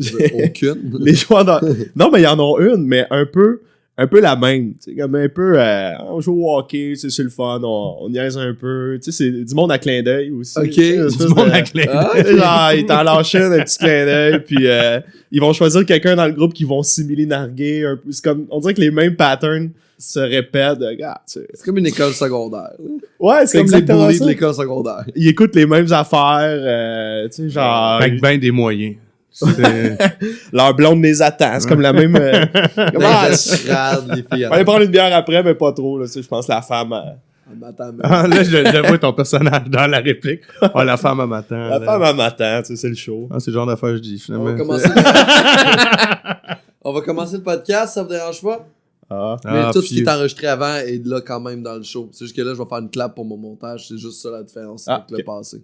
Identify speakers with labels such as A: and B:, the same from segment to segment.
A: Aucune.
B: les joueurs dans... Non, mais il y en a une, mais un peu, un peu la même. Tu sais, comme un peu, euh, on joue au hockey, c'est c'est le fun, on, on niaise un peu. Tu sais, c'est du monde à clin d'œil aussi.
A: Ok.
C: Du monde
B: de-
C: à.
A: Ah,
B: sais, genre, ils t'en lâchent un, petit clin d'œil, puis euh, ils vont choisir quelqu'un dans le groupe qui vont simuler narguer un peu. C'est comme, on dirait que les mêmes patterns se répètent.
A: C'est comme une école secondaire.
B: Ouais, c'est comme
A: les bullies
B: ça.
A: de l'école secondaire.
B: Ils écoutent les mêmes affaires, euh, tu sais, genre,
C: Avec ben des moyens. C'est-
B: leur blonde les attend. C'est comme la même. euh, ah,
A: Les filles.
B: on va aller prendre une bière après, mais pas trop. Là, je pense que la femme. euh,
A: Ah,
C: Ah, là, je, je vois ton personnage dans la réplique. Oh, la femme à m'attend.
B: la
C: là.
B: femme, elle m'attend, tu sais, c'est le show.
C: Ah, c'est le genre d'affaire que je dis,
A: On va, commencer... On va commencer le podcast, ça vous dérange pas?
B: Ah.
A: Mais
C: Ah,
A: tout ce qui est enregistré avant est là quand même dans le show. C'est juste que là, je vais faire une clap pour mon montage. C'est juste ça la différence
B: Ah,
A: avec le passé.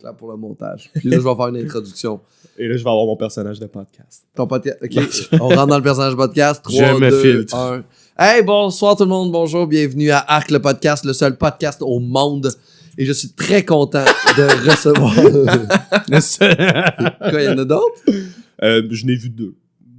A: Clap pour le montage. Puis là, je vais faire une introduction.
B: Et là, je vais avoir mon personnage de podcast.
A: Ton podcast. Ok, on rentre dans le personnage podcast. 3,
C: Je me
A: 2,
C: filtre.
A: 1. Hey, bonsoir tout le monde. Bonjour. Bienvenue à Arc le podcast, le seul podcast au monde. Et je suis très content de recevoir. Quoi, il y en a d'autres?
B: Euh, je n'ai vu deux.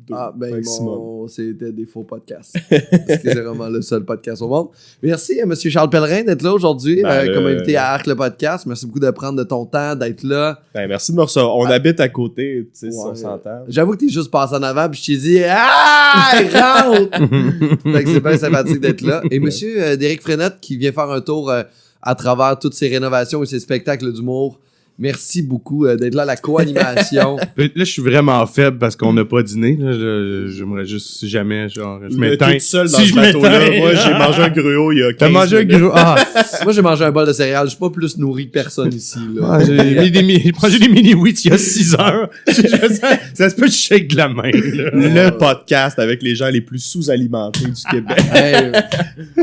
B: Deux,
A: Ah, ben, bon, c'était des faux podcasts. Parce que c'est vraiment le seul podcast au monde. Merci à M. Charles Pellerin d'être là aujourd'hui
B: Ben,
A: euh,
B: le-
A: comme invité à Arc le podcast. Merci beaucoup de prendre de ton temps, d'être là.
B: Ben, merci de me recevoir. On habite à côté, tu sais, si
A: Ouais.
B: on s'entend.
A: J'avoue que t'es juste passé en avant, puis je t'ai dit Ah, rentre! fait que c'est bien sympathique d'être là. Et monsieur euh, Derek Frenette qui vient faire un tour euh, à travers toutes ses rénovations et ses spectacles d'humour. Merci beaucoup euh, d'être là à la co-animation.
C: Là, je suis vraiment faible parce qu'on n'a pas dîné. Là. Je- J'aimerais juste, si jamais, genre, je m'éteins.
B: seul dans
C: Si
B: ce
C: je
B: bateau-là. Moi, j'ai mangé un gruau il y a 15
C: T'as mangé un gros. Ah,
A: Moi, j'ai mangé un bol de céréales. Je suis pas plus nourri que personne ici. Là.
C: ah, j'ai mis des mi- j'ai mangé des mini wheats il y a 6 heures. Ça, ça se peut que je shake de la main. là.
B: Le podcast avec les gens les plus sous-alimentés du Québec.
A: Hey,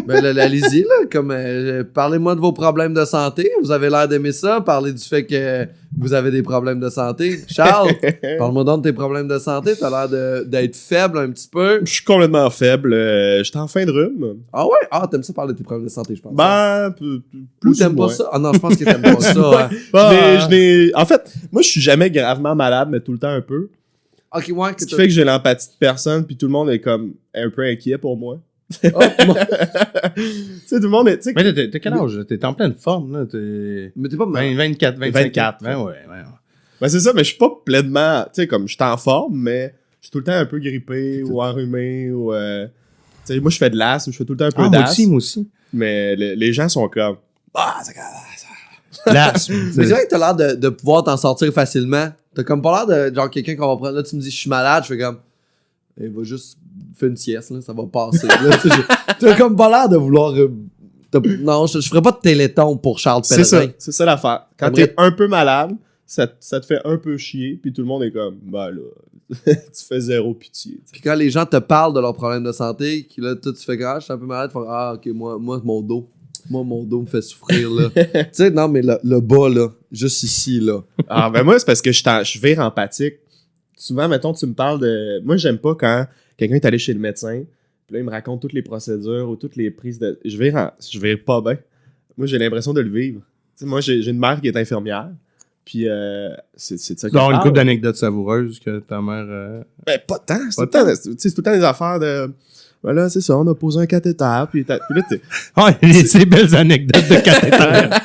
A: ben, là, là, allez-y, là, comme, euh, parlez-moi de vos problèmes de santé. Vous avez l'air d'aimer ça. Parlez du fait que vous avez des problèmes de santé. Charles, parle-moi donc de tes problèmes de santé. T'as l'air d'être faible un petit peu.
B: Je suis complètement faible. euh, J'étais en fin de rhume.
A: Ah ouais? Ah, t'aimes ça parler de tes problèmes de santé, je pense.
B: Ben, p- p-
A: Ou
B: plus
A: t'aimes pas ça? Ah non, je pense que t'aimes pas ça. hein.
B: En fait, moi, je suis jamais gravement malade, mais tout le temps un peu.
A: Ok, ouais. Que
B: Ce qui fait que j'ai l'empathie de personne, puis tout le monde est comme un peu inquiet pour moi.
A: Oh, moi-
B: tu sais, tout le monde est. tu sais,
C: Mais t'as quel âge? T'es en pleine forme, là. T'es
A: Mais t'es pas mal.
C: 20, 24, 25.
B: 24.
C: Ben ouais, ouais.
B: Ben, c'est ça, mais je suis pas pleinement. Tu sais, comme je suis en forme, mais je suis tout le temps un peu grippé ou enrhumé ou. euh, Tu sais, moi, je fais de l'asthme, je fais tout le temps un peu
C: Ah, moi
B: d'asthme.
C: aussi, moi aussi.
B: Mais le- les gens sont comme. Ah, ça, ça-
C: L'asthme.
A: Mais c'est vrai que t'as l'air de, de pouvoir t'en sortir facilement. T'as comme pas l'air de genre quelqu'un qu'on va prendre. Là, tu me dis, je suis malade. Je fais comme. Il va juste faire une sieste, là, ça va passer. T'as comme pas l'air de vouloir. euh, non, je, je ferais pas de téléthon pour Charles
B: C'est ça,
A: Pellerin.
B: c'est ça l'affaire. Quand t'es un peu malade, ça, te- ça te fait un peu chier, puis tout le monde est comme, bah là, tu fais zéro pitié.
A: Puis quand les gens te parlent de leurs problèmes de santé, que là, toi, tu fais grave, je suis un peu malade, tu fais Ah, ok, moi, moi, mon dos. Moi, mon dos me fait souffrir, là. tu sais, non, mais le, le bas, là, juste ici, là.
B: Ah, ben moi, c'est parce que je, je vire empathique. Souvent, mettons, tu me parles de. Moi, j'aime pas quand quelqu'un est allé chez le médecin, puis là, il me raconte toutes les procédures ou toutes les prises de. Je vire, en- je vire pas bien. Moi, j'ai l'impression de le vivre. Moi, j'ai une mère qui est infirmière, puis euh, c'est ça
C: avoir une couple d'anecdotes savoureuses que ta mère. euh,
B: Ben, pas tant. C'est tout, le temps- tu sais, c'est tout le temps des affaires de. Voilà, c'est ça, on a posé un cathéter, puis, puis là,
C: les- ces belles anecdotes de cathéter.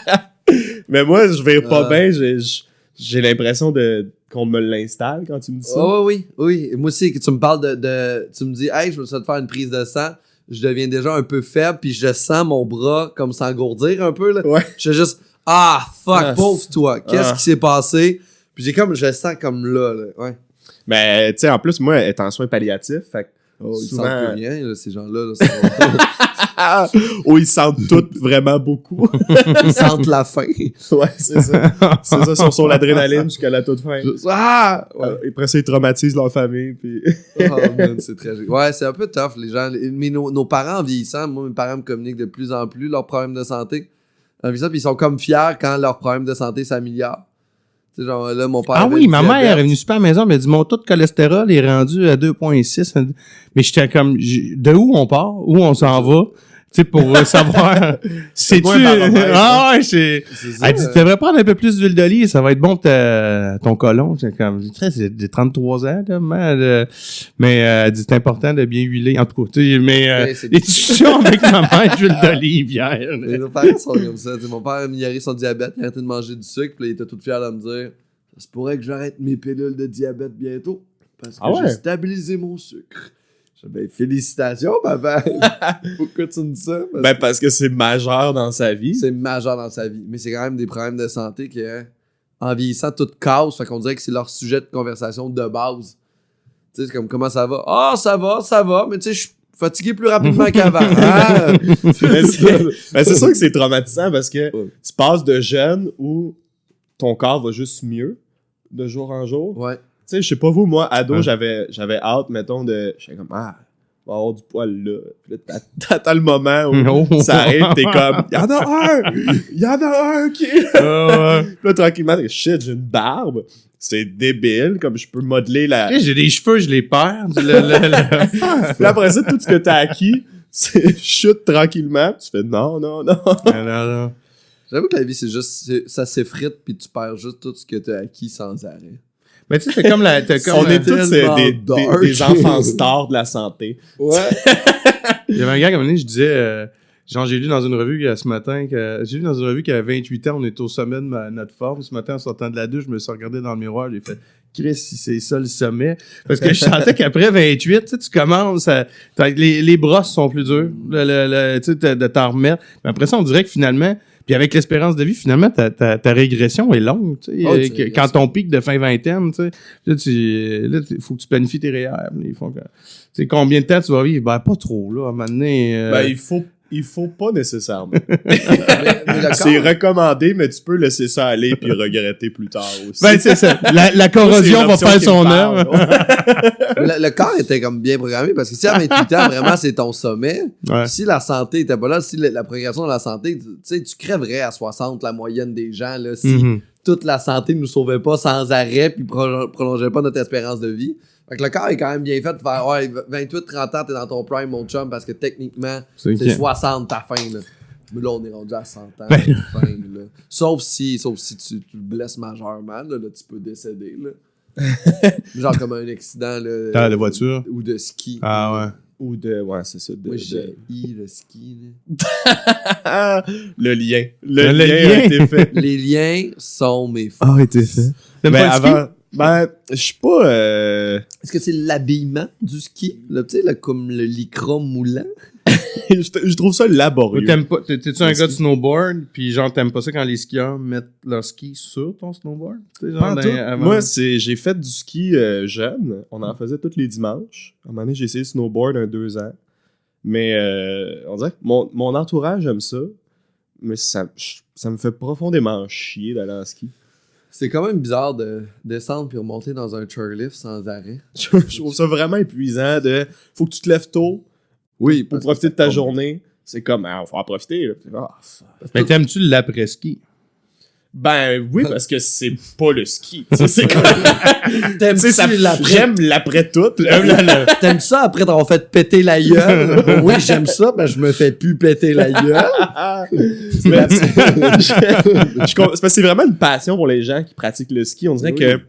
B: Mais moi, je vais pas bien, j'ai l'impression de qu'on me l'installe quand tu me dis ça?
A: Oh, oui, oui, oui. Moi aussi, que tu me parles de, de- Tu me dis, hey, je veux ça te faire une prise de sang. Je deviens déjà un peu faible, puis je sens mon bras comme s'engourdir un peu. Là.
B: Ouais.
A: Je suis juste, ah, fuck,
B: Ah,
A: pauvre toi. Qu'est-ce
B: ah.
A: qui s'est passé? Puis j'ai comme, je le sens comme là. là. Ouais.
B: Mais, tu sais, en plus, moi, être en soins palliatifs, fait que
A: Oh, ils
B: Souvent-
A: sentent plus rien, là, ces gens-là. Là!
B: Oh, ils sentent toutes vraiment beaucoup.
A: ils sentent la faim.
B: ouais, c'est ça. C'est ça, ils sont sur l'adrénaline jusqu'à la toute fin.
A: Juste, ah! Ouais.
B: Euh, Et après ça, ils traumatisent leur famille. Puis...
A: Oh, man, c'est tragique. Ouais, c'est un peu tough, les gens. Mais nos, nos parents en vieillissant, moi, mes parents me communiquent de plus en plus leurs problèmes de santé. En vieillissant, puis ils sont comme fiers quand leurs problèmes de santé s'améliorent. Genre, là, mon père.
C: Ah oui, ma mère est venue super à la maison, elle m'a dit mon taux de cholestérol est rendu à 2.6. Mais j'étais comme de où on part, où on s'en va? Sais, pour euh, savoir. C'est-tu. Ah ouais, c'est. Elle dit,
A: euh,
C: tu devrais prendre un peu plus d'huile d'olive, ça va être bon pour ta- ton colon. C'est comme, des 33 ans, là, man, euh, mais euh, elle dit, c'est important de bien huiler, en tout cas. tu sais, Mais, euh, les discussions avec ma mère d'huile d'olive hier.
A: Mais nos parents sont comme ça. Mon père a amélioré son diabète, il a arrêté de manger du sucre, puis il était tout fier de me dire Ça se pourrait que j'arrête mes pilules de diabète bientôt, parce que
B: Ah ouais?
A: j'ai stabilisé mon sucre. Ben, félicitations, papa. Pourquoi tu me dis ça? Parce
B: Ben,
A: que
B: parce que c'est majeur dans sa vie.
A: c'est majeur dans sa vie. Mais c'est quand même des problèmes de santé qui, hein, en vieillissant, tout casse. Fait qu'on dirait que c'est leur sujet de conversation de base. Tu sais, c'est comme comment ça va? Ah, ça va, ça va, mais tu sais, je suis fatigué plus rapidement qu'avant. Hein?
B: Mais c'est c'est sûr que c'est traumatisant parce que
A: Ouais.
B: tu passes de jeune où ton corps va juste mieux de jour en jour.
A: Ouais.
B: Tu sais, je sais pas vous, moi, ado,
C: Ouais.
B: j'avais j'avais hâte, mettons, de. J'étais comme, ah, il va avoir du poil là. Puis là, t'a- t'attends le moment où
C: Oh.
B: ça arrive, t'es comme, il y en a un! Il y en a un qui.
C: Ah.
B: Puis là, tranquillement, t'es, shit, j'ai une barbe. C'est débile, comme je peux modeler la.
C: J'ai des cheveux, je les perds. Le- le- le-
B: Puis après ça, tout ce que t'as acquis, c'est chute tranquillement. Puis tu fais, non, non, non.
C: Ah, non, non.
A: J'avoue que la vie, c'est juste. c'est- Ça s'effrite, puis tu perds juste tout ce que tu as acquis sans arrêt.
C: Mais tu sais, c'est comme la. comme
B: On
C: la-
B: est tous des, des- des enfants stars de la santé.
A: Ouais.
C: Il y avait un gars, comme un moment donné, je disais, euh, genre, j'ai lu dans une revue euh, ce matin, que j'ai lu dans une revue qu'à 28 ans, on est au sommet de ma- notre forme. Ce matin, en sortant de la douche, je me suis regardé dans le miroir, j'ai fait, Chris, si c'est ça le sommet. Parce que je sentais qu'après 28, tu sais, tu commences à, les, les brosses sont plus dures, le, le- le- tu sais, de- de t'en remettre. Mais après ça, on dirait que finalement, puis avec l'espérance de vie, finalement, ta, ta, ta régression est longue, tu sais.
A: Oh, tu
C: quand ton pic de fin vingtaine, tu sais, là, tu, là, il faut que tu planifies tes réels. Ils font que, tu sais, combien de temps tu vas vivre? Ben, pas trop, là, à un moment donné, euh,
B: Ben, il faut, il faut pas nécessairement. C'est recommandé, mais tu peux laisser ça aller puis regretter plus tard aussi.
C: Ben, c'est ça. La, la
B: Ça, c'est
C: corrosion va faire son œuvre.
A: le, le corps était comme bien programmé parce que si à 28 ans, vraiment, c'est ton sommet,
C: Ouais.
A: si la santé était pas là, si la, la progression de la santé, tu sais, tu crèverais à 60 la moyenne des gens, là, si
C: Mhm.
A: toute la santé nous sauvait pas sans arrêt puis pro- prolongeait pas notre espérance de vie. Fait que le corps est quand même bien fait de faire, ouais, 28, 30 ans, t'es dans ton prime, mon chum, parce que techniquement,
C: C'est
A: c'est
C: ok.
A: 60 ta fin, là. Mais là, on est rendu à 100 ans,
C: Ben-
A: fin, là. Sauf si, sauf si tu, tu le blesses majeurement, là, là, tu peux décéder, là. Genre comme un accident, là.
C: Ah, de voiture?
A: Ou de ski.
C: Ah ouais.
B: Ou de. Ouais, c'est ça. De,
A: Moi,
B: de-
A: j'ai I, le ski, là.
B: Ah, le lien. Le,
C: Le
B: lien,
C: lien.
B: a été fait.
A: Les liens sont mes
C: Ah,
A: forces.
C: était fait.
B: Ben, avant. Ben, je suis pas. euh,
A: Est-ce que c'est l'habillement du ski? Là, tu sais, là, comme le lycra moulant?
B: je, trouve ça laborieux.
C: t'aimes pas, t'es- t'es-tu un gars de snowboard, puis genre t'aimes pas ça quand les skieurs mettent leur ski sur ton snowboard? Tu sais, genre
B: Pas en
C: dans-
B: tout.
C: avant-
B: Moi, c'est, j'ai fait du ski euh, jeune. On en faisait tous les dimanches. À un moment donné, j'ai essayé le snowboard un deux ans. Mais euh, on dirait que mon, mon entourage aime ça. Mais ça, ça me fait profondément chier d'aller en ski.
A: C'est quand même bizarre de descendre puis remonter dans un chairlift sans arrêt.
B: Je, trouve ça vraiment épuisant de faut que tu te lèves tôt
A: Oui,
B: pour profiter de ta journée. C'est comme, ah, faut en profiter. là. Ah.
C: Mais t'aimes-tu l'après-ski?
B: Ben oui, parce que c'est pas le ski. C'est comme-
A: T'aimes-tu l'après?
B: J'aime l'après-tout. là.
A: T'aimes ça après t'avoir fait péter la gueule? Oui, j'aime ça, ben je me fais plus péter la gueule.
B: Ah, mais- c'est parce que c'est vraiment une passion pour les gens qui pratiquent le ski. On dirait
A: Oui.
B: que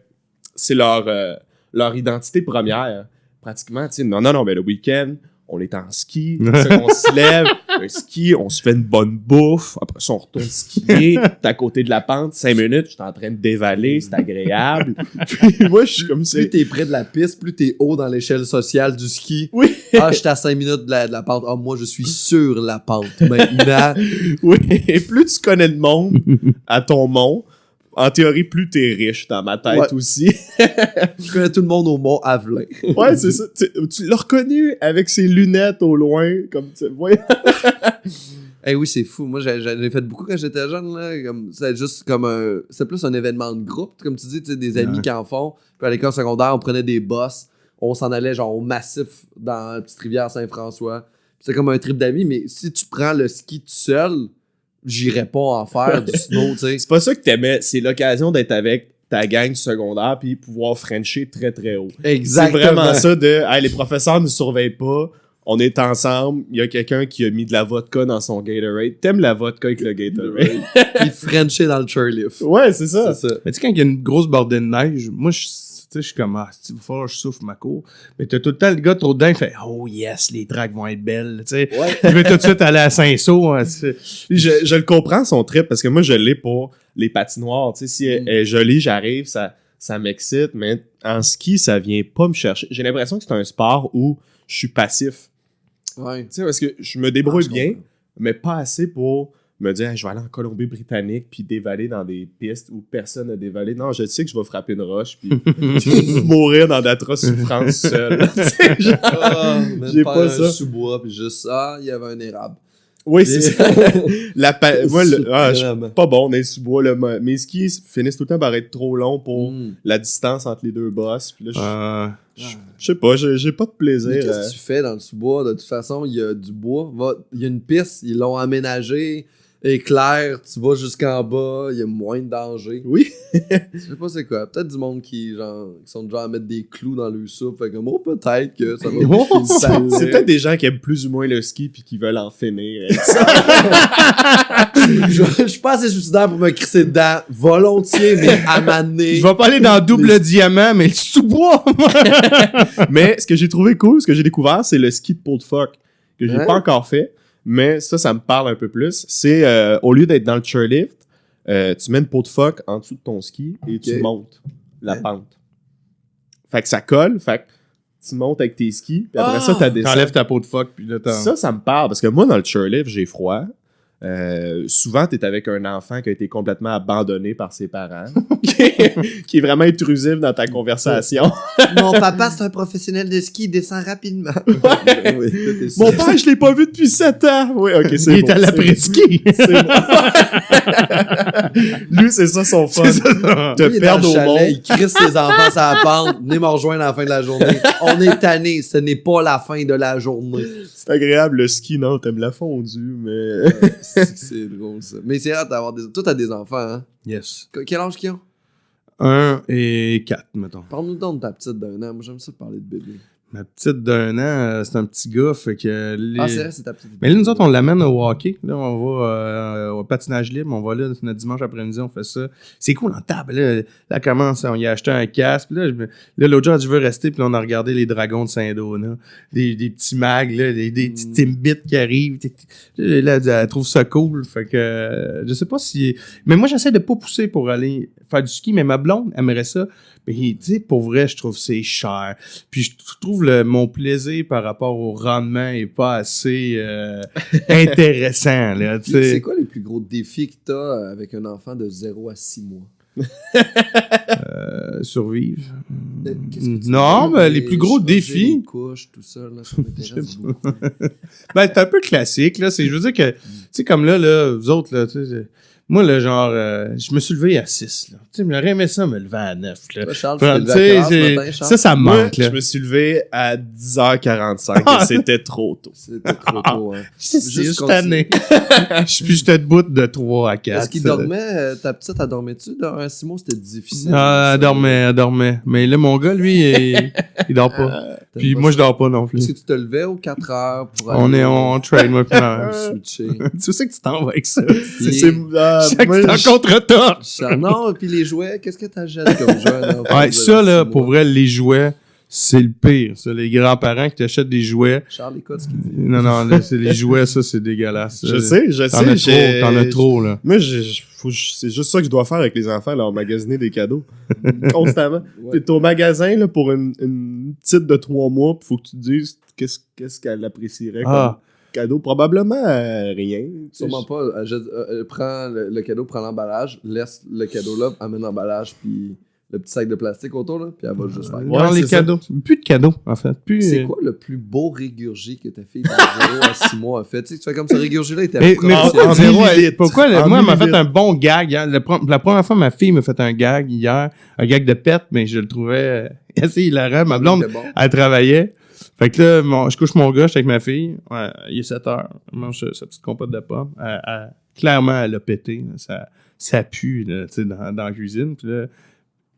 B: c'est leur, euh, leur identité première. Pratiquement, tu sais, non, non, non, mais le week-end, on est en ski, ça, on se lève, un ski, on se fait une bonne bouffe, après ça, on retourne skier, t'es à côté de la pente, cinq minutes, je suis en train de dévaler, c'est agréable. Puis moi, je suis comme ça.
A: Plus t'es près de la piste, plus t'es haut dans l'échelle sociale du ski.
B: Oui,
A: Ah, j'étais à 5 minutes de la, de la pente. Ah, moi, je suis sur la pente maintenant.
B: oui. Et plus tu connais le monde à ton mont, en théorie, plus t'es riche dans ma tête
A: Ouais.
B: aussi.
A: Je connais tout le monde au Mont Avelin.
B: Ouais, c'est ça. Tu, tu l'as reconnu avec ses lunettes au loin, comme tu vois.
A: Eh oui, c'est fou. Moi, j'en ai fait beaucoup quand j'étais jeune. Là. Comme, c'est juste comme un. C'est plus un événement de groupe. Comme tu dis, tu sais, des amis
C: Ouais.
A: qui en font. Puis à l'école secondaire, on prenait des bosses. On s'en allait genre au massif dans la petite rivière Saint-François. C'est comme un trip d'amis. Mais si tu prends le ski tout seul, j'irais pas en faire du snow, tu sais.
B: C'est pas ça que t'aimais, c'est l'occasion d'être avec ta gang du secondaire puis pouvoir frencher très très haut. C'est
A: Exactement.
B: vraiment ça de hey, les professeurs ne surveillent pas, on est ensemble, il y a quelqu'un qui a mis de la vodka dans son Gatorade. T'aimes la vodka avec le Gatorade?
A: Il Frenchait dans le chairlift.
B: ouais, c'est ça.
A: C'est ça.
C: Mais tu sais, quand il y a une grosse bordée de neige, moi, je, sais, je suis comme, ah, il va falloir que je souffle ma cour. Mais t'as tout le temps le gars trop dedans, il fait, oh yes, les tracks vont être belles, tu sais.
A: Ouais.
C: Il veut tout de suite aller à Saint-Saul. hein,
B: Je, je le comprends, son trip, parce que moi, je l'ai pour les patinoires. Tu sais, si elle,
A: Mm.
B: elle est jolie, j'arrive, ça, ça m'excite, mais en ski, ça vient pas me chercher. J'ai l'impression que c'est un sport où je suis passif.
A: Ouais.
B: Tu sais, parce que je me débrouille
A: Ah, je
B: bien,
A: comprends.
B: mais pas assez pour me dire, Hey, je vais aller en Colombie-Britannique puis dévaler dans des pistes où personne n'a dévalé. Non, je sais que je vais frapper une roche puis je vais mourir dans d'atroces souffrances seul.
A: Ah, même
B: J'ai
A: faire
B: pas
A: un
B: ça.
A: sous-bois, puis juste, ah, il y avait un érable.
B: oui, c'est ça. La pa- Moi, le- ah, je suis
A: Vraiment.
B: pas bon dans les sous-bois. Ma- Mes skis finissent tout le temps par être trop longs pour
A: Mm.
B: la distance entre les deux bosses. Puis là, je-
C: Ah,
B: je je sais pas, j'ai pas de plaisir.
A: qu'est-ce
B: euh.
A: que tu fais dans le sous-bois? De toute façon, il y a du bois. Va- Il y a une piste, ils l'ont aménagée, éclair, tu vas jusqu'en bas, il y a moins de danger.
B: Oui,
A: Je sais pas c'est quoi. Peut-être du monde qui, genre, qui sont déjà à mettre des clous dans le soupe. Fait comme, oh, peut-être que ça va.
C: Oh,
B: c'est peut-être des gens qui aiment plus ou moins le ski puis qui veulent en finir.
A: je, je suis pas assez suicidaire pour me crisser dedans, volontiers, mais à m'amener.
C: Je vais pas aller dans double diamant, mais le sous-bois!
B: Mais ce que j'ai trouvé cool, ce que j'ai découvert, c'est le ski de pot de phoque que j'ai pas encore fait. Mais ça, ça me parle un peu plus. C'est euh, au lieu d'être dans le chairlift, euh, tu mets une pot de phoque en dessous de ton ski et tu montes la
A: Ouais.
B: pente. Fait que ça colle, fait que tu montes avec tes skis, puis après
A: Ah!
B: ça, t'as des
C: T'enlèves ta peau de phoque, puis là.
B: Ça, ça me parle parce que moi, dans le chairlift, j'ai froid. Euh, souvent, tu es avec un enfant qui a été complètement abandonné par ses parents, qui est- qui est vraiment intrusif dans ta conversation.
A: Mon papa, c'est un professionnel de ski, il descend rapidement. Oui, t'es
B: Mon père, je l'ai pas vu depuis 7 ans. Oui, ok,
C: Il
B: c'est
C: est
B: bon,
C: à l'après-ski!
B: bon, c'est bon. Lui, c'est ça son fun.
C: Ça.
B: Te
A: il est
B: perdre au
A: chalet,
B: monde.
A: Il crisse ses enfants sur la pente. Venez me rejoindre à la fin de la journée. On est tanné. Ce n'est pas la fin de la journée.
B: C'est agréable, le ski, non, t'aimes la fondue, mais...
A: C'est drôle, ça. Mais c'est hâte d'avoir des. Toi, t'as des enfants, hein?
C: Yes.
A: Qu- Quel âge qu'ils ont?
C: Un et quatre, mettons.
A: Parle-nous donc de ta petite d'un an. Moi, j'aime ça parler de bébé.
C: Ma petite d'un an, euh, c'est un petit gars, fait que... les-
A: Ah, c'est vrai, c'est ta petite.
C: Mais là, nous autres, on l'amène au hockey. Là, on va euh, au patinage libre. On va là, notre dimanche après-midi, on fait ça. C'est cool en table. Là, là commence, on y a acheté un casque. Là, je l'autre jour, je veux rester. Puis là, on a regardé les dragons de Saint-Donat. Des, des petits mags, là, des, des petits
A: Mm.
C: Timbits qui arrivent. Là, elle, trouve ça cool. Fait que euh, je sais pas si. Mais moi, j'essaie de pas pousser pour aller faire du ski, mais ma blonde aimerait ça. Mais tu sais, pour vrai, je trouve que c'est cher. Puis je trouve le, mon plaisir par rapport au rendement est pas assez euh, intéressant. Tu
A: C'est quoi les plus gros défis que t'as avec un enfant de 0 à 6 mois?
C: Euh, survivre.
A: Euh, que tu
C: Non, mais les plus gros défis.
A: couches, tout ça, là, ça m'intéresse.
C: Ben, c'est un peu classique, là. C'est, je veux dire que, tu sais, comme là, là, vous autres, là, tu sais, moi, là, genre, euh, je me suis levé à 6, là. Tu sais, j'aurais aimé ça me lever à 9, là.
A: Charles,
C: Enfin,
A: tu
C: sais,
A: matin, Charles?
C: ça, ça me
B: Moi,
C: manque, là.
B: je me suis levé à 10h45
C: Ah!
B: et c'était trop tôt.
A: C'était trop tôt, hein.
C: C'est
A: Juste
C: juste année. Je suis j'étais debout de 3 à 4.
A: Est-ce qu'il dormait? euh, Ta petite, elle dormait-tu? De 1 à 6 mois, c'était difficile.
C: Ah, elle dormait, elle dormait. Mais là, mon gars, lui, il, il dort pas.
A: T'aimes
C: Puis
A: pas
C: moi,
A: ça?
C: je dors pas non
A: Est-ce
C: plus.
A: que tu te levais aux 4 heures pour
C: On est en trade, moi, puis? Tu sais que tu t'en vas avec ça. Chaque
B: moi,
C: temps
B: je-
C: contre toi.
A: Charles, non, puis les jouets, qu'est-ce que t'achètes comme jouet? là, pour
C: Ouais, ça, là, pour vrai, les jouets, c'est le pire. Ça, les grands-parents qui t'achètent des jouets.
A: Charles, écoute ce qu'il dit.
C: Non, non, là, c'est les jouets, ça, c'est dégueulasse.
B: Je sais, je
C: T'en
B: sais.
C: as
B: j'ai-
C: trop, t'en as trop, là.
B: Moi, j'ai- j'ai- faut- c'est juste ça que je dois faire avec les enfants, leur magasiner des cadeaux. Constamment.
A: Ouais.
B: T'es au magasin là, pour une, une petite de trois mois, puis faut que tu te dises qu'est-ce qu'est-ce qu'elle apprécierait
C: Ah,
B: comme cadeau. Probablement euh, rien.
A: Sûrement pas. Euh, je- euh, euh, prends le, le cadeau, prends l'emballage, laisse le cadeau là, amène l'emballage, puis le petit sac de plastique autour, là, puis elle va juste faire.
B: Ouais,
C: les
B: ça.
C: cadeaux. Plus de cadeaux, en fait. Plus,
A: C'est
C: euh,
A: quoi le plus beau régurgie que ta fille de 0 à 6 mois a fait? Tu sais, tu fais comme ce régurgie-là, il était
C: Mais, mais
B: En-
C: pourquoi,
B: en
C: zéro, elle-
B: millilitres.
C: pourquoi le-
B: En
C: moi, elle m'a fait un bon gag. hein. Le la première fois, ma fille m'a fait un gag hier, un gag de pète, mais je le trouvais assez hilarant. Ma blonde,
A: bon.
C: elle travaillait. Fait que là, mon- je couche mon gars, je avec ma fille. Ouais, il est 7 heures. Elle mange sa petite compote de elle- clairement, elle a pété. Ça, ça pue là, dans, dans la cuisine.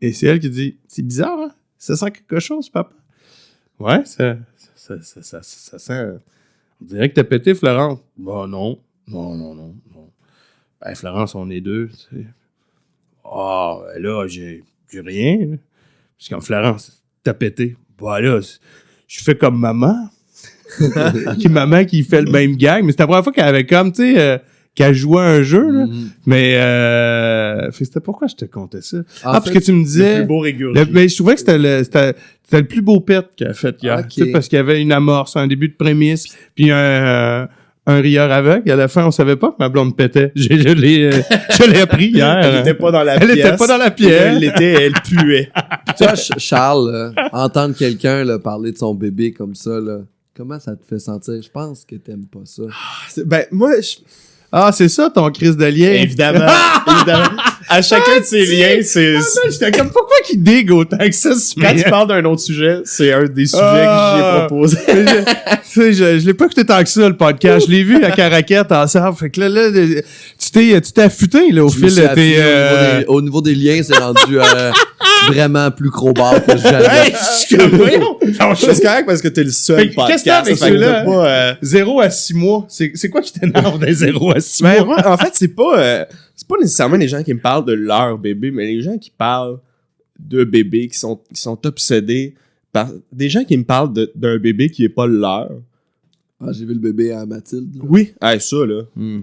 C: Et c'est elle qui dit C'est bizarre, hein? Ça sent quelque chose, papa? Ouais, ça, ça, ça, ça, sent. On dirait que t'as pété, Florence. Bah non. Non, non, non. non. Ben, Florence, on est deux. Ah, ben là, j'ai rien. là. Puis comme Florence, t'as pété. Bah là, je fais comme maman. qui maman qui fait le même gag. Mais c'était la première fois qu'elle avait comme, tu sais, euh, qu'elle jouait à un jeu, là.
A: Mhm.
C: Mais, euh, c'était pourquoi je te contais ça?
A: En
C: ah, parce que tu me
B: Le
C: disais.
B: plus beau.
C: Le- mais je trouvais que c'était le, c'était, le plus beau pet qu'elle a fait hier.
A: Ok.
C: Tu sais, parce qu'il y avait une amorce, un début de prémisse, puis un, euh, un rieur avec. Et à la fin, on savait pas que ma blonde pétait. Je, l'ai, euh, je l'ai appris hier.
B: Elle était pas dans la
C: Elle
B: pièce.
C: était pas dans la pièce.
B: Elle l'était, elle puait.
A: Toi, Ch- Charles, là, entendre quelqu'un là, parler de son bébé comme ça, là, comment ça te fait sentir? Je pense que t'aimes pas ça.
B: C'est- Ben, moi, je-
C: Ah, c'est ça ton crise de lien.
B: évidemment, évidemment. À chacun de ces liens, c'est.
C: Ah, non, J'étais comme, pourquoi qu'il digue autant que ça?
B: Quand tu parles d'un autre sujet, c'est un des sujets
C: Ah.
B: que j'ai proposé.
C: Tu sais, je, je l'ai pas écouté tant que ça, le podcast. Je l'ai vu à Caraquette ensemble. Fait que là, là, tu t'es, tu t'es affûté, là, au
A: Je me
C: fil
A: suis
C: de tes,
A: au, niveau
C: euh,
A: des, au niveau des liens, c'est rendu euh, vraiment plus crowbar que jamais.
C: Hey, je suis
B: C'est correct parce que t'es le seul podcast.
C: qu'est-ce que t'as avec ceux-là,
B: t'as pas, euh,
C: 0 à 6 mois. C'est, c'est quoi qui t'énerve des 0 à 6
B: Ben,
C: mois?
B: moi, en fait, c'est pas, euh, c'est pas nécessairement les gens qui me parlent de leur bébé, mais les gens qui parlent de bébés, qui sont, qui sont obsédés par des gens qui me parlent de- d'un bébé qui est pas leur.
A: Ah, J'ai vu le bébé à Mathilde. là.
B: Oui. Ah, ça, là.
C: Hmm.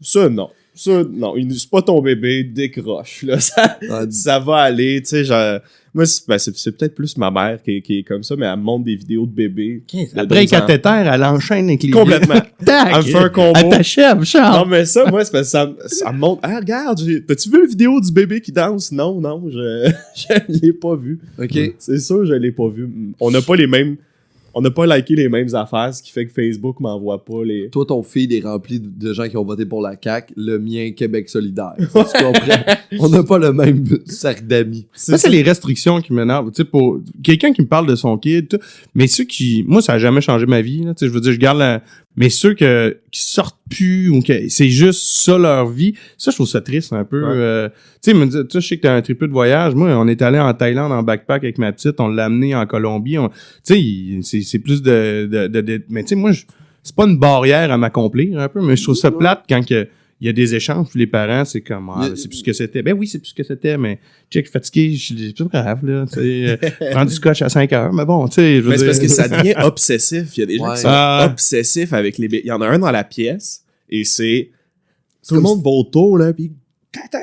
B: Ça, non. Ça, non. Il- C'est pas ton bébé, décroche, là. Ça, ça va aller, tu sais, genre... Moi, c'est ben, c'est- c'est peut-être plus ma mère qui, qui est comme ça, mais elle me montre des vidéos de bébés.
C: Après le cathéter, elle enchaîne avec les
B: Complètement.
C: Tac!
B: Elle me fait un combo.
C: Elle t'achève,
B: Non,
C: Charles.
B: mais ça, moi, c'est parce que ça, me- ça me montre. Ah, regarde, t'as-tu vu la vidéo du bébé qui danse? Non, non, je, je l'ai pas vu.
A: OK.
B: C'est sûr, je l'ai pas vu. On n'a pas les mêmes. On n'a pas liké les mêmes affaires, ce qui fait que Facebook m'envoie pas les.
A: Toi, ton feed est rempli de gens qui ont voté pour la CAQ. Le mien, Québec solidaire. Tu comprends? On n'a pas le même cercle d'amis.
C: Ça, c'est les restrictions qui m'énervent. Tu sais, pour quelqu'un qui me parle de son kid, tout, mais ceux qui, moi, ça a jamais changé ma vie. Là, tu sais, je veux dire, je garde la, mais ceux que, qui sortent plus ou que c'est juste ça leur vie, ça, je trouve ça triste un peu.
B: Ouais.
C: euh, tu sais, je sais que t'as un triple de voyage. Moi, on est allé en Thaïlande en backpack avec ma petite, on l'a amené en Colombie. Tu sais, c'est, c'est plus de, de, de, de- mais tu sais, moi, je- c'est pas une barrière à m'accomplir un peu, mais je trouve ça plate quand que il y a des échanges, puis les parents, c'est comme, ah, ben, c'est plus ce que c'était. Ben oui, c'est plus ce que c'était, mais check, fatigué, je suis c'est pas grave, là. Tu sais, euh, prendre du scotch à 5 heures, mais bon, tu sais, je veux
B: Mais c'est
C: dire-
B: parce que ça devient obsessif. Il y a des gens
A: Ouais.
B: qui sont
C: Ah.
B: obsessifs avec les bébés. Il y en a un dans la pièce et c'est. Tout le monde va autour, là, puis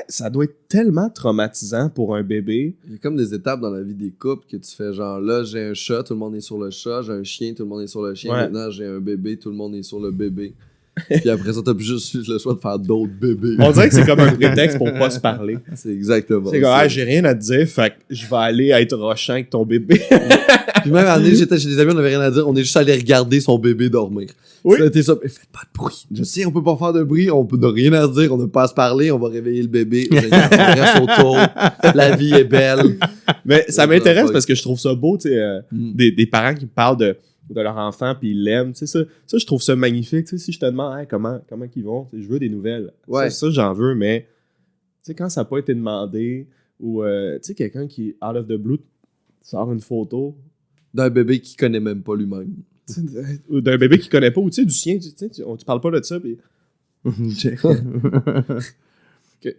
B: ça doit être tellement traumatisant pour un bébé.
A: Il y a comme des étapes dans la vie des couples que tu fais genre là, j'ai un chat, tout le monde est sur le chat, j'ai un chien, tout le monde est sur le chien.
B: Ouais.
A: Maintenant, j'ai un bébé, tout le monde est sur le bébé. Puis après ça, t'as plus juste le choix de faire d'autres bébés.
B: On dirait que c'est comme un prétexte pour pas se parler.
A: C'est exactement.
B: C'est comme, ah, j'ai rien à te dire, fait que je vais aller être rochant avec ton bébé.
A: Puis même donné, j'étais chez des amis, on avait rien à dire, on est juste allé regarder son bébé dormir.
B: Oui.
A: Ça. Mais Faites pas de bruit. Je sais, on peut pas faire de bruit, on peut- n'a rien à dire, on n'a pas à se parler, on va réveiller le bébé. On reste autour. La vie est belle.
B: Mais ça m'intéresse parce que je trouve ça beau, tu sais, euh,
A: Mm.
B: des, des parents qui parlent de, de leur enfant puis ils l'aiment, tu sais, ça, ça, je trouve ça magnifique, tu sais, si je te demande, Hey, comment, comment ils vont, je veux des nouvelles.
A: Ouais.
B: Ça, ça, j'en veux, mais, tu sais, quand ça n'a pas été demandé, ou, euh, tu sais, quelqu'un qui, out of the blue, sort une photo,
A: D'un bébé qui connaît même pas lui-même.
B: ou d'un bébé qu'il connaît pas, ou tu sais, du sien, tu sais, tu, on- tu parles pas de ça, puis,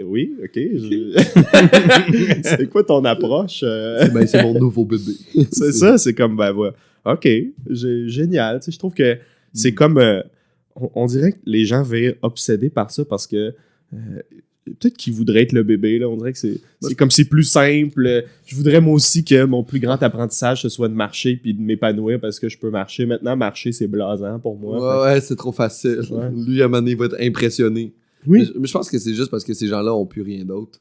B: oui, ok, je- c'est quoi ton approche? euh?
A: Ben, c'est mon nouveau bébé.
B: c'est ça, c'est comme, ben voilà. OK, génial. Tu sais, je trouve que c'est
A: Mm.
B: comme. euh, on, on dirait que les gens virent obsédés par ça parce que. euh, Peut-être qu'ils voudraient être le bébé, là. On dirait que c'est c'est comme c'est plus simple. Je voudrais moi aussi que mon plus grand apprentissage ce soit de marcher puis de m'épanouir parce que je peux marcher. Maintenant, marcher, c'est blasant pour moi.
A: Ouais, ouais, c'est trop facile.
B: Ouais.
A: Lui, à un moment donné, il va être impressionné.
B: Oui.
A: Mais, je- mais je pense que c'est juste parce que ces gens-là ont plus rien d'autre.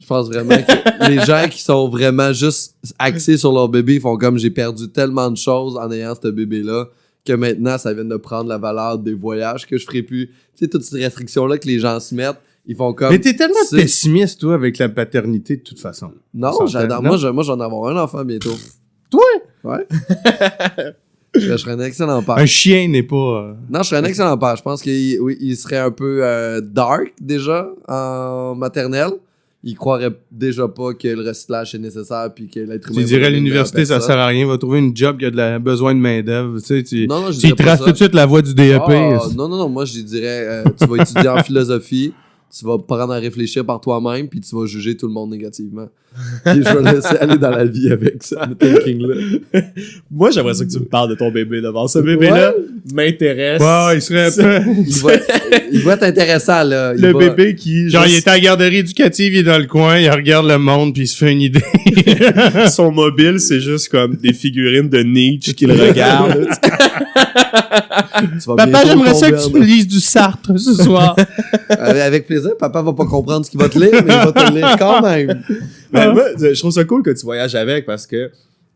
A: Je pense vraiment que les gens qui sont vraiment juste axés sur leur bébé ils font comme j'ai perdu tellement de choses en ayant ce bébé-là que maintenant ça vient de prendre la valeur des voyages que je ferai plus. Tu sais, toutes ces restrictions-là que les gens se mettent, ils font comme.
C: Mais t'es tellement pessimiste, toi, avec la paternité, de toute façon.
A: Non, j'adore. Moi, je, moi, j'en ai avoir un enfant bientôt.
C: Toi?
A: Ouais. je, serais- je serais un excellent père.
C: Un chien n'est pas... euh,
A: Non, je serais un excellent père. Je pense qu'il oui, il serait un peu euh, dark déjà en maternelle. Il croirait déjà pas que le recyclage est nécessaire puis que l'être humain.
C: Tu dirais à l'université, ça sert à rien. Va trouver une job qui a de la, besoin de main-d'œuvre. Tu sais, tu,
A: Non, non, je
C: tu traces tout de suite la voie du DEP.
A: Ah, non, non, non, moi je dirais, euh, tu vas étudier en philosophie, tu vas prendre à réfléchir par toi-même, puis tu vas juger tout le monde négativement. Puis je vais laisser aller dans la vie avec ça, thinking-là.
B: Moi, j'aimerais ça que tu me parles de ton bébé d'abord. Ce bébé-là m'intéresse.
C: Ouais, il serait un peu.
A: Il va, il va être intéressant, là. Il
B: le
A: va-
B: bébé qui.
C: Genre,
B: je
C: il est à la garderie éducative, il est dans le coin, il regarde le monde, puis il se fait une idée.
B: Son mobile, c'est juste comme des figurines de Nietzsche qui le regardent.
A: tu vas
C: Papa, j'aimerais ça que tu me lises du Sartre ce soir.
A: Avec avec plaisir, papa va pas comprendre ce qu'il va te lire, mais il va te lire quand même.
B: Mais moi, je trouve ça cool que tu voyages avec parce que,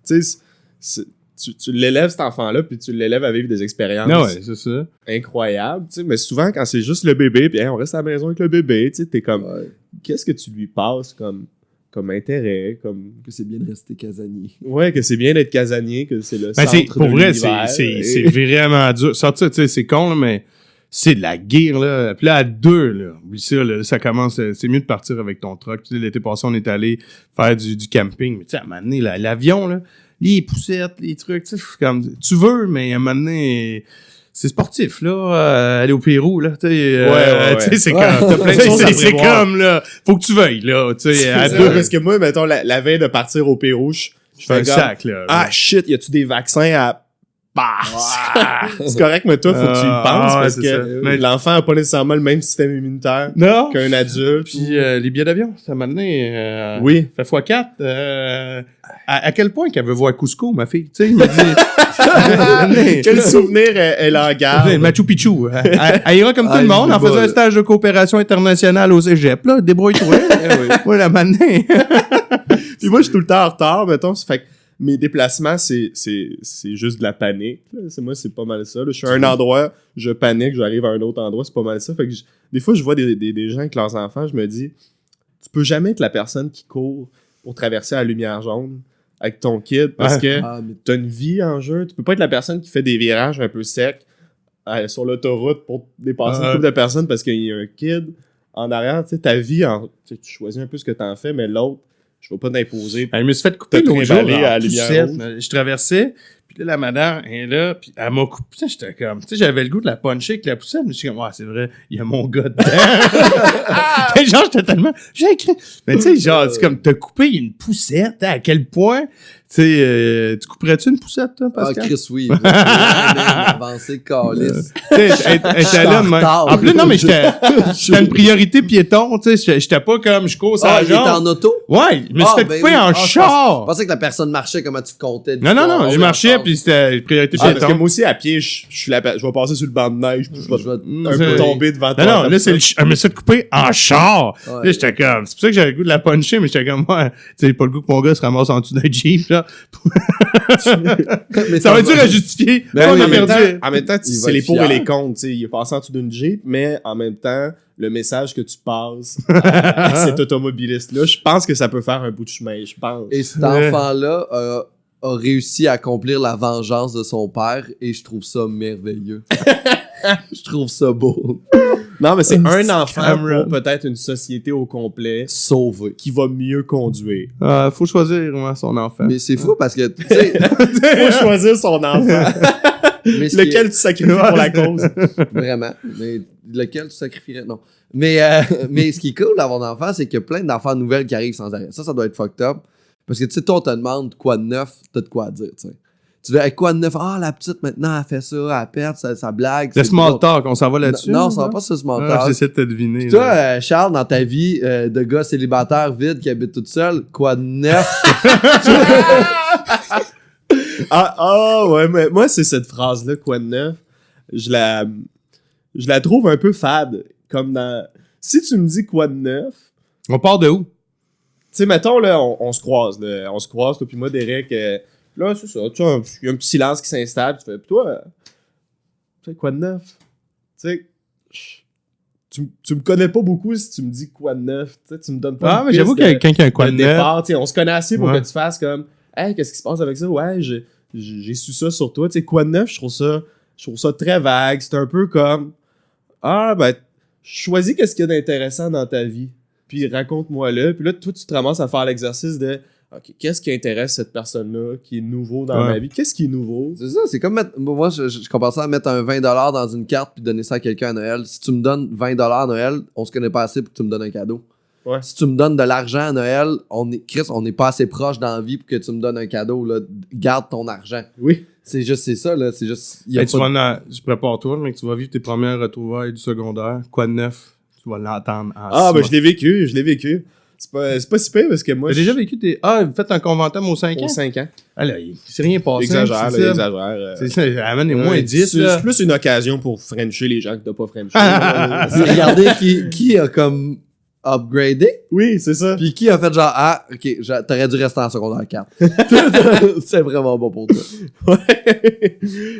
B: tu sais, tu, tu l'élèves cet enfant-là, puis tu l'élèves à vivre des expériences
C: non, ouais, c'est ça.
B: incroyables, tu sais. Mais souvent, quand c'est juste le bébé, puis hey, on reste à la maison avec le bébé, tu sais, t'es comme,
A: Ouais,
B: qu'est-ce que tu lui passes comme, comme intérêt, comme,
A: que c'est bien de rester casanier.
B: ouais, que c'est bien d'être casanier, que c'est le
C: Ben,
B: centre
C: c'est, pour
B: de
C: vrai, c'est,
B: l'univers,
C: c'est,
B: et-
C: c'est vraiment dur. Sortir, tu sais, c'est con, là, mais c'est de la guerre, là. Puis là, à deux, là, oublie ça, là, ça commence, euh, c'est mieux de partir avec ton truck. Tu sais, l'été passé, on est allé faire du, du camping. Mais tu sais, à un moment donné, là, l'avion, là, les poussettes, les trucs, tu sais, comme, tu veux, mais à un moment donné, c'est sportif, là, euh, aller au Pérou, là, tu sais, euh,
B: Ouais, ouais,
C: tu sais,
B: ouais.
C: c'est
A: Ouais.
C: comme,
B: T'as plein de choses à
C: c'est, comme, là, faut que tu veuilles, là, tu sais, à deux.
B: parce que moi, mettons, la, la veille de partir au Pérou, je
C: fais un sac, là.
B: Ah shit, y a-tu des vaccins à. Bah! c'est correct, mais toi, faut que tu y
C: Ah,
B: penses
C: ouais,
B: parce que.
C: Mais-
B: l'enfant a pas nécessairement le même système immunitaire
C: non!
B: qu'un adulte.
C: Puis euh, les billets d'avion, ça m'a donné. Euh,
B: Oui.
C: Fait x4. Euh, à, à quel point qu'elle veut voir Cusco, ma fille? Tu sais, il m'a dit.
B: Quel souvenir elle, elle en garde?
C: Machu Picchu. Elle, elle- elle ira comme tout
A: Ah,
C: le monde en faisant un stage de coopération internationale au cégep. Là, débrouille-toi. Moi, la manée.
B: Puis moi, je suis tout le temps en retard, mettons. ça Fait que mes déplacements, c'est, c'est, c'est juste de la panique. là. C'est, moi, c'est pas mal ça. là. Je suis à un endroit, je panique, j'arrive à un autre endroit, c'est pas mal ça. Fait que je- des fois, je vois des, des, des gens avec leurs enfants, je me dis, tu peux jamais être la personne qui court pour traverser la lumière jaune avec ton kid parce que
A: Ah,
B: t'as une vie en jeu. Tu peux pas être la personne qui fait des virages un peu secs euh, sur l'autoroute pour dépasser une couple de personnes parce qu'il y a un kid en arrière. Tu sais, ta vie, en, tu choisis un peu ce que t'en fais, mais l'autre, je vais pas t'imposer.
C: Elle me suis fait couper l'autre jour.
B: à la lumière.
C: Je traversais, puis là, la madame est là, puis elle m'a coupé. Putain, J'étais comme, tu sais, j'avais le goût de la puncher avec la poussette, mais je suis comme, ouais, c'est vrai, il y a mon gars dedans. Genre, j'étais tellement, j'ai écrit. Mais tu sais, genre, c'est comme, t'as coupé une poussette, hein, à quel point, tu sais, euh, tu couperais-tu une poussette, toi,
A: Ah,
C: Pascal?
A: Chris, oui. Avancé, calice.
C: Tu sais, là
A: en
C: plus, non, mais j'étais, j'étais une priorité piéton, tu sais, j'étais- pas comme, je cours
A: Ah,
C: ça
A: il était en auto?
C: Ouais, suis
A: Ah,
C: fait
A: ben oui.
C: en
A: Ah,
C: char.
A: Je pensais que la personne marchait comment tu comptais.
C: Non, non, non, je marchais, puis c'était priorité
B: Ah, parce que moi aussi, à pied, je, je suis la je vais passer sur le banc de neige, puis je vais
A: Je vais-
B: un
C: c'est-
B: peu tomber devant toi.
C: Non, non, là, c'est elle me s'est coupé en char.
A: Ouais.
C: Là, j'étais comme, c'est pour ça que j'avais le goût de la puncher, mais j'étais comme, ouais, tu sais, pas le goût que mon gars se ramasse en dessous d'un Jeep, là.
A: Mais
C: Ça va être dur à justifier.
B: Ben
C: on
B: oui, en, même temps, en même temps, c'est les pour et les contre. tu sais. Il est passé en dessous d'une Jeep, mais en même temps, le message que tu passes à, à cet automobiliste-là, je pense que ça peut faire un bout de chemin. Je pense.
A: Et cet enfant-là a, a réussi à accomplir la vengeance de son père et je trouve ça merveilleux. je trouve ça beau.
B: Non, mais c'est un enfant peut-être une société au complet
A: Sauvé.
B: qui va mieux conduire.
C: Ah, faut choisir, son enfant.
A: Mais c'est fou parce que, tu sais,
B: Faut choisir son enfant.
A: mais est-
B: Lequel tu sacrifies pour la cause?
A: Vraiment. Mais lequel tu sacrifierais? Non. Mais, euh, mais ce qui est cool d'avoir un enfant, c'est qu'il y a plein d'enfants nouvelles qui arrivent sans arrêt. Ça, ça doit être fucked up. Parce que, tu sais, toi, on te demande quoi de neuf, t'as de quoi dire, tu sais. Tu veux, quoi de neuf? Ah, la petite, maintenant, elle fait ça, elle perd, ça, blague.
C: Le
A: c'est
C: small talk, on s'en va là-dessus.
A: Non, ça
C: là?
A: va pas sur le small
C: Ah. J'essaie de te deviner.
A: Toi, euh, Charles, dans ta vie euh, de gars célibataire vide qui habite toute seule, quoi de neuf?
B: Ah, ah, ouais, mais moi, c'est cette phrase-là, quoi de neuf. Je la, je la trouve un peu fade. Comme dans. Si tu me dis quoi de neuf,
C: On part de où?
B: Tu sais, mettons, là, on, on se croise, là, on se croise, toi, puis moi, Derek, euh, là, c'est ça, tu vois, il y a un petit silence qui s'installe, tu fais, Puis toi, tu sais, quoi de neuf? Tu sais, tu, tu me connais pas beaucoup si tu me dis quoi de neuf, tu sais, tu me donnes pas
C: Ah, mais j'avoue
B: piste
C: qu'il y a
B: de-
C: quelqu'un qui a un quoi
B: de
C: de neuf.
B: on se connaît assez pour
C: Ouais.
B: que tu fasses comme Hey, qu'est-ce qui se passe avec ça? Ouais, j'ai j'ai- j'ai su ça sur toi. Tu sais, quoi de neuf, je trouve ça, je trouve ça très vague. C'est un peu comme Ah ben choisis qu'est-ce qu'il y a d'intéressant dans ta vie. Puis raconte-moi-le. Puis là, toi, tu te ramasses à faire l'exercice de OK, qu'est-ce qui intéresse cette personne-là qui est nouveau dans
C: Ouais.
B: ma vie? Qu'est-ce qui est nouveau?
A: C'est ça, c'est comme mettre. Moi, je, je, je compare ça à mettre un 20$ dans une carte puis donner ça à quelqu'un à Noël. Si tu me donnes 20$ à Noël, on se connaît pas assez pour que tu me donnes un cadeau.
B: Ouais.
A: Si tu me donnes de l'argent à Noël, on est, Chris, on n'est pas assez proche dans la vie pour que tu me donnes un cadeau. Là. Garde ton argent.
B: Oui.
A: C'est juste, c'est ça, là. C'est juste. y a
C: Hey, tu vas je prépare toi, mais tu vas vivre tes premières retrouvailles du secondaire. Quoi de neuf? Tu vas l'entendre en
B: Ah, ben je l'ai vécu, je l'ai vécu. C'est pas, c'est pas si pire parce que moi,
C: T'as
B: je
C: déjà vécu tes. Ah, vous faites un conventum aux 5 ans?
B: aux 5 ans.
C: Ah là, il s'est rien passé.
B: Exagère,
C: c'est
B: là,
C: ça.
B: exagère. euh.
C: C'est ça, amène les moins
B: Ouais,
C: 10.
B: C'est
C: là.
B: c'est plus une occasion pour frencher les gens que t'as pas frenché.
A: C'est regarder qui, qui a comme upgradé,
B: oui, c'est ça.
A: puis qui a fait genre, ah, ok, t'aurais dû rester en secondaire 4. c'est vraiment bon pour toi.
B: Ouais,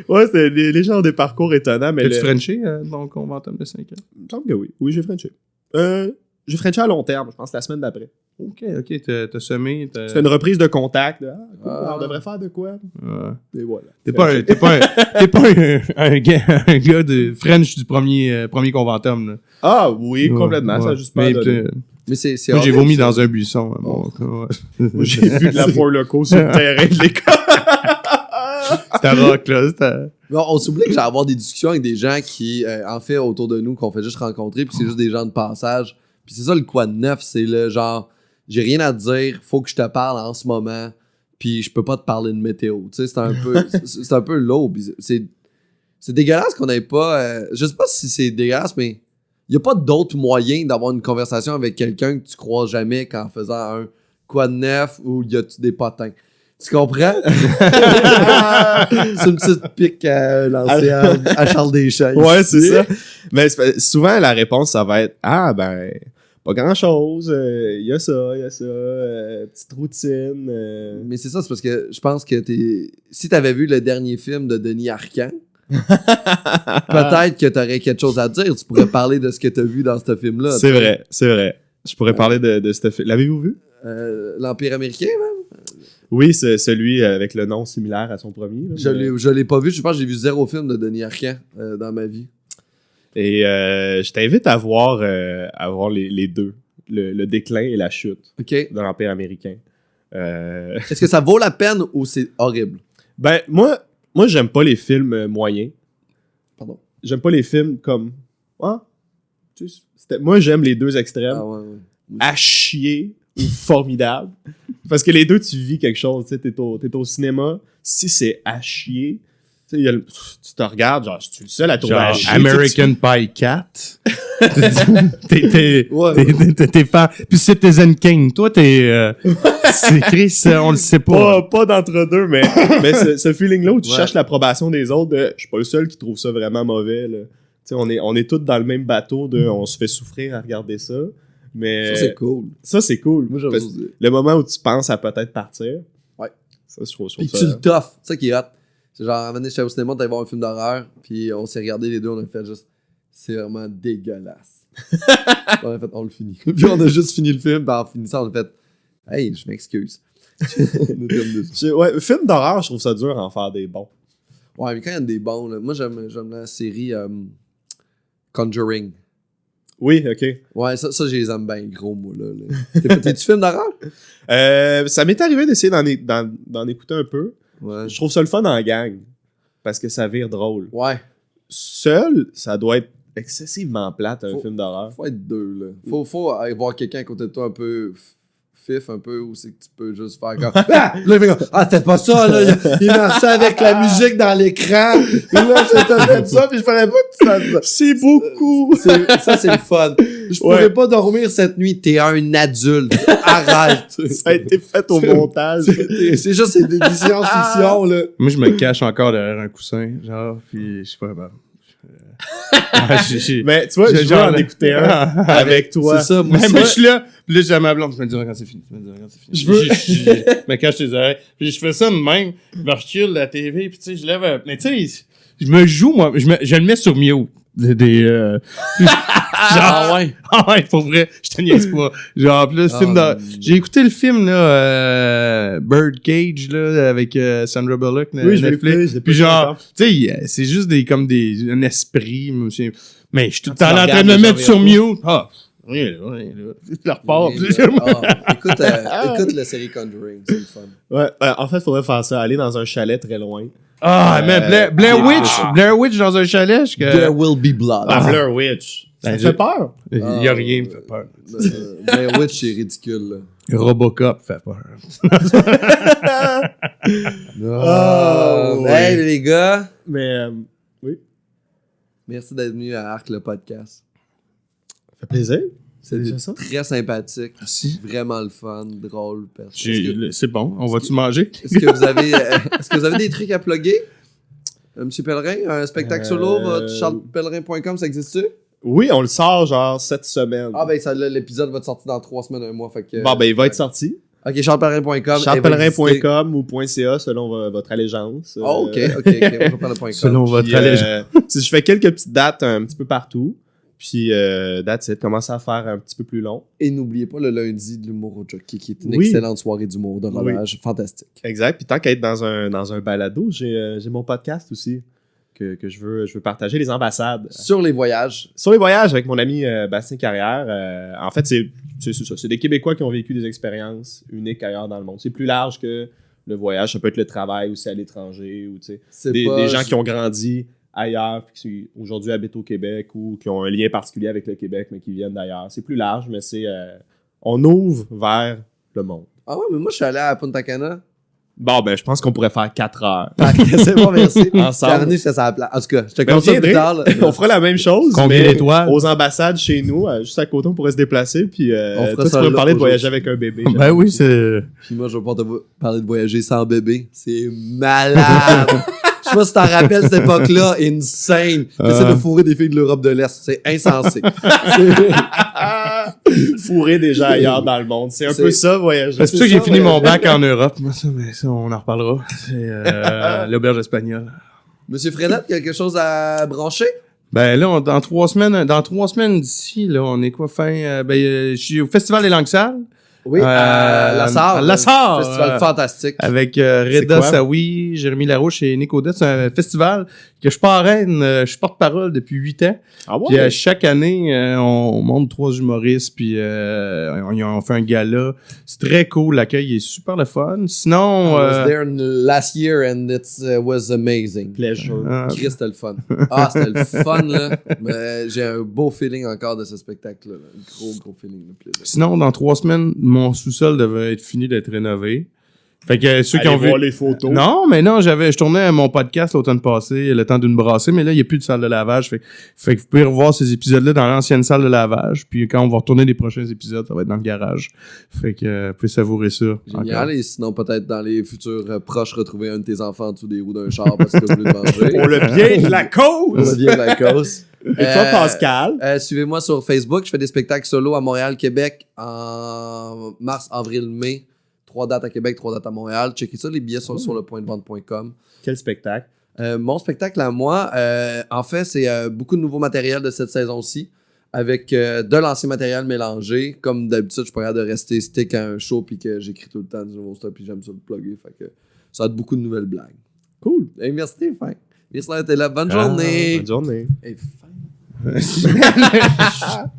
B: ouais c'est les, les gens ont des parcours étonnants, mais
C: T'as-tu
B: le-
C: Frenché euh, ton conventum de 5 ans?
B: il me semble que oui. Oui, j'ai frenché. Euh, j'ai frenché à long terme, je pense, la semaine d'après.
C: Ok, ok, t'as semé. t'as-
B: C'était une reprise de contact. là. Ah, cool,
A: Ah.
B: on devrait faire de quoi?
C: Ouais.
B: Et voilà.
C: T'es pas, un, t'es pas, un, t'es pas un, un gars, un gars de French du premier, euh, premier conventum. Là.
B: Ah oui,
C: Ouais,
B: complètement. Ça a
C: ouais.
B: juste pas
C: Mais
A: c'est,
C: Moi, j'ai vomi
A: ça.
C: dans un buisson. à mon- ouais.
B: Moi, j'ai vu de la four loco sur le terrain de l'école.
C: C'était rock, là.
A: Bon, on s'oublie que j'ai à avoir des discussions avec des gens qui, euh, en fait, autour de nous, qu'on fait juste rencontrer, puis c'est juste des gens de passage. Puis c'est ça le quoi de neuf, c'est le genre, j'ai rien à te dire, faut que je te parle en ce moment, puis je peux pas te parler de météo. Tu sais, c'est un peu, c'est c'est un peu puis C'est, c'est dégueulasse qu'on ait pas, euh, je sais pas si c'est dégueulasse, mais il y a pas d'autre moyen d'avoir une conversation avec quelqu'un que tu crois jamais qu'en faisant un quoi de neuf ou y a-tu des potins. Tu comprends? c'est une petite pique à lancer à, à Charles Deschamps.
B: ouais, c'est ça. Mais souvent, la réponse, ça va être Ah, ben, pas grand chose. Il y a ça, il y a ça. euh, petite routine. euh.
A: Mais c'est ça, c'est parce que je pense que t'es. Si t'avais vu le dernier film de Denis Arcand, peut-être que t'aurais quelque chose à dire. Tu pourrais parler de ce que t'as vu dans ce film-là.
B: C'est vrai, c'est vrai. Je pourrais parler de, de ce film. L'avez-vous vu?
A: Euh, L'Empire américain, man.
B: Oui, c'est celui avec le nom similaire à son premier. là,
A: Je
B: mais-
A: l'ai, je l'ai pas vu. Je pense que j'ai vu zéro film de Denis Arcand euh, dans ma vie.
B: Et euh, je t'invite à voir, euh, à voir les, les deux, le, le déclin et la chute
A: OK.
B: de l'Empire américain. Euh,
A: Est-ce que ça vaut la peine ou c'est horrible?
B: ben, moi, moi j'aime pas les films euh, moyens.
A: Pardon?
B: J'aime pas les films comme... Tu sais, c'était- moi, j'aime les deux extrêmes.
A: Ah ouais, ouais.
B: À chier ou formidable. Parce que les deux, tu vis quelque chose. Tu sais, t'es au, cinéma. Si c'est à chier, il y a le- tu te regardes, genre, je suis le seul à trouver
C: Genre,
B: à.
C: American Pie 4. t'es, t'es,
A: Ouais.
C: t'es, t'es, t'es, t'es fan. Puis Citizen King. Toi, t'es, euh, c'est Chris, euh, on le sait
B: pas,
C: pas.
B: pas d'entre-deux, mais, mais ce, ce feeling-là où tu
A: Ouais.
B: cherches l'approbation des autres, de, je suis pas le seul qui trouve ça vraiment mauvais. Là. Tu sais, on est, on est tous dans le même bateau de on se fait souffrir à regarder ça. Mais
A: Ça, c'est cool.
B: ça, c'est cool.
A: Moi, j'aime
B: Parce-
A: ça aussi.
B: le moment où tu penses à peut-être partir.
A: Ouais.
B: Ça, je trouve, je
A: Puis
B: trouve
A: tu le toffes. C'est ça qui est hot. C'est genre, à un moment donné, j'étais au cinéma, voir un film d'horreur, puis on s'est regardé les deux, on a fait juste, c'est vraiment dégueulasse. on a fait, on le finit. puis on a juste fini le film, puis en finissant, on a fait, hey, je m'excuse.
B: Ouais, film d'horreur, je trouve ça dur à en faire des bons.
A: ouais, mais quand il y a des bons, là, moi j'aime, j'aime la série euh, Conjuring.
B: Oui, ok.
A: Ouais, ça, ça je les aime bien gros, moi, là. là. T'es- T'es-tu film d'horreur?
B: Euh, ça m'est arrivé d'essayer d'en, é- d'en- d'en écouter un peu.
A: Ouais.
B: Je trouve ça le fun en gang. Parce que ça vire drôle.
A: Ouais,
B: Seul, ça doit être excessivement plate, un
A: Faut-
B: film d'horreur.
A: faut être deux, là. Faut, faut avoir quelqu'un à côté de toi un peu fif, un peu, où c'est que tu peux juste faire comme. Ah! Là, il fait comme, ah, c'était pas ça, là. Il, il marchait avec la musique dans l'écran. Là, j'étais fait ça, puis je fallait pas que tu fasses ça.
B: C'est beaucoup!
A: Ça, c'est le fun. Je
B: Ouais.
A: pourrais pas dormir cette nuit. T'es un adulte. Arrête.
B: Ça a été fait au montage.
A: C'est juste des science-fiction, là.
C: Moi, je me cache encore derrière un coussin, genre, puis je sais pas, ben, je- j'ai- j'ai-
B: Mais tu vois,
C: j'ai
B: je vais en écouter un avec toi.
A: C'est ça, moi.
C: Mais
A: c'est-
C: moi, je suis là, puis là, j'ai ma blonde, tu me diras quand c'est fini, tu me diras quand c'est fini.
B: Je veux-
C: Je, je- je me cache tes oreilles, puis je fais ça de même, je me recule la TV, puis tu sais, je lève, mais tu sais, je me joue, moi, je, me, je le mets sur mute. Des, des, euh, genre,
A: ouais.
C: ah ouais, pour vrai, je te niaise pas. Genre, ce
A: Ah,
C: film de- j'ai écouté le film, là, euh, Birdcage, là, avec euh, Sandra Bullock,
B: Oui, je l'ai
C: Netflix. Puis genre, tu sais, euh, c'est juste des, comme des, un esprit, monsieur. Mais je suis tout le
A: Quand
C: temps
A: tu
C: en
A: le
C: train de me mettre sur mute. Ah, Rien là, rien là. Je repars.
A: Euh, ah, écoute, euh, écoute la série Conjuring, c'est le fun.
B: Ouais, euh, en fait, faudrait faire ça, aller dans un chalet très loin.
C: Ah,
B: Euh,
C: mais Blair, Blair
B: ah,
C: Witch,
B: ah.
C: Blair Witch dans un chalet, je que.
A: There will be blood.
B: Ah, Blair Witch. Ça
C: Ben,
B: me
C: je-
B: fait peur.
C: Il y a rien qui me fait peur.
A: Euh, Blair Witch, c'est ridicule. Là.
C: Robocop fait peur.
A: Oh,
B: ouais.
A: Hey, les gars,
B: Mais, euh,
A: merci d'être venus à Arc le podcast.
B: ça fait plaisir.
A: C'est
B: déjà ça?
A: très sympathique.
C: Merci.
A: Vraiment le fun, drôle.
C: C'est bon, on va-tu manger?
A: est-ce que vous avez, euh, est-ce que vous avez des trucs à plugger? Euh, Monsieur Pellerin, un spectacle solo,
B: Euh,
A: votre charlespellerin.com, ça existe-tu?
B: Oui, on le sort genre cette semaine.
A: Ah ben l'épisode va te sortir dans trois semaines, un mois. Fait que,
B: Bon, ben, il va être sorti.
A: Ok, charlespellerin.com.
B: charlespellerin.com ou .ca selon vo- votre allégeance.
A: Oh, ok,
B: Euh,
A: ok, ok.
C: Selon votre allégeance.
B: euh, si je fais quelques petites dates un petit peu partout. Puis, euh, that's it. Commence à faire un petit peu plus long.
A: Et n'oubliez pas le lundi de l'humour au jockey, qui est une
B: Oui.
A: excellente soirée d'humour, de rodage, fantastique.
B: Exact. Puis tant qu'à être dans un, dans un balado, j'ai euh, j'ai mon podcast aussi que, que je, veux, je veux partager, les ambassades.
A: Sur les voyages,
B: Sur les voyages avec mon ami euh, Bastien Carrière, euh, en fait, c'est ça. C'est des Québécois qui ont vécu des expériences uniques ailleurs dans le monde. C'est plus large que le voyage. Ça peut être le travail aussi à l'étranger ou tu sais,
A: c'est
B: des,
A: pas...
B: des gens qui ont grandi ailleurs puis qui aujourd'hui habitent au Québec ou qui ont un lien particulier avec le Québec mais qui viennent d'ailleurs. C'est plus large, mais c'est euh, on ouvre vers le monde.
A: Ah ouais, mais moi je suis allé à Punta Cana.
B: Bon, ben, je pense qu'on pourrait faire 4 heures.
A: c'est bon, merci.
B: Ensemble.
A: La place. En tout cas, je te
B: Ben,
A: plus tard. là.
B: on fera la même chose. Mais
C: d'étoiles?
B: Aux ambassades chez nous, euh, juste à côté, on pourrait se déplacer. Puis euh,
A: On fera
B: toi, tu pourrais parler de voyager avec un bébé.
C: Ben oui, c'est.
A: Puis moi, je vais pas te parler de voyager sans bébé. C'est malade. Je sais pas si t'en rappelles cette époque-là, insane. T'essaies
C: Ah.
A: de fourrer des filles de l'Europe de l'Est. C'est insensé.
B: Fourrer des gens ailleurs dans le monde. C'est un peu ça, voyager.
C: C'est pour ça que j'ai fini mon bac en Europe. Moi, ça, mais ça, on en reparlera. C'est euh, l'auberge espagnole.
A: Monsieur Frenette, quelque chose à brancher?
C: Ben là, on- dans trois semaines, dans trois semaines d'ici, là, on est quoi fin? euh, ben, euh, je suis au Festival des langues sales
A: Oui,
C: Euh,
A: à La Sarre.
C: La Sarre,
A: Festival fantastique.
C: avec euh, Reda? Saoui, Jérémy Larouche et Odette. C'est un festival que je parraine, euh, je suis porte-parole depuis huit ans.
B: Ah ouais?
C: Puis à chaque année, euh, on monte trois humoristes, puis euh, on, on fait un gala. C'est très cool, l'accueil est super le fun. Sinon,
A: I was
C: euh,
A: there last year and it uh, was amazing.
B: Pleasure.
C: euh,
A: Chris, c'était le fun. Ah, c'était le fun, là. Mais j'ai un beau feeling encore de ce spectacle-là. là. Un gros, gros feeling de plaisir.
C: sinon, dans trois semaines, mon sous-sol devait être fini d'être rénové. Fait que ceux qui ont vu.
B: voir les photos.
C: Non, mais non, j'avais, je tournais mon podcast l'automne passé, le temps d'une brassée, mais là, il n'y a plus de salle de lavage. Fait, fait que vous pouvez revoir ces épisodes-là dans l'ancienne salle de lavage. Puis quand on va retourner les prochains épisodes, ça va être dans le garage. Fait que euh, vous pouvez savourer ça.
A: Génial.
C: encore.
A: Et sinon, peut-être dans les futurs euh, proches, retrouver un de tes enfants en dessous des roues d'un char parce que voulu le manger.
B: Pour le bien de la
A: Pour
B: cause.
A: le bien de la cause.
B: Et toi,
A: Euh,
B: Pascal?
A: Euh, Suivez-moi sur Facebook. Je fais des spectacles solo à Montréal, Québec en mars, avril, mai. Trois dates à Québec, trois dates à Montréal. Checkez ça, les billets sont sur le point de vente.com.
B: Quel spectacle?
A: Euh, mon spectacle à moi, euh, en fait, c'est euh, beaucoup de nouveau matériel de cette saison-ci, avec euh, de l'ancien matériel mélangé. Comme d'habitude, je suis pas de rester stick à un show puis que j'écris tout le temps du nouveau stuff puis j'aime ça le plugger. Fait que ça va être beaucoup de nouvelles blagues. Cool. Hey, merci, Stéphane. Merci d'avoir été là. Bonne
C: Ah,
A: journée.
B: Bonne journée.
A: Hey, fin.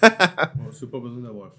C: C'est pas besoin d'avoir faim.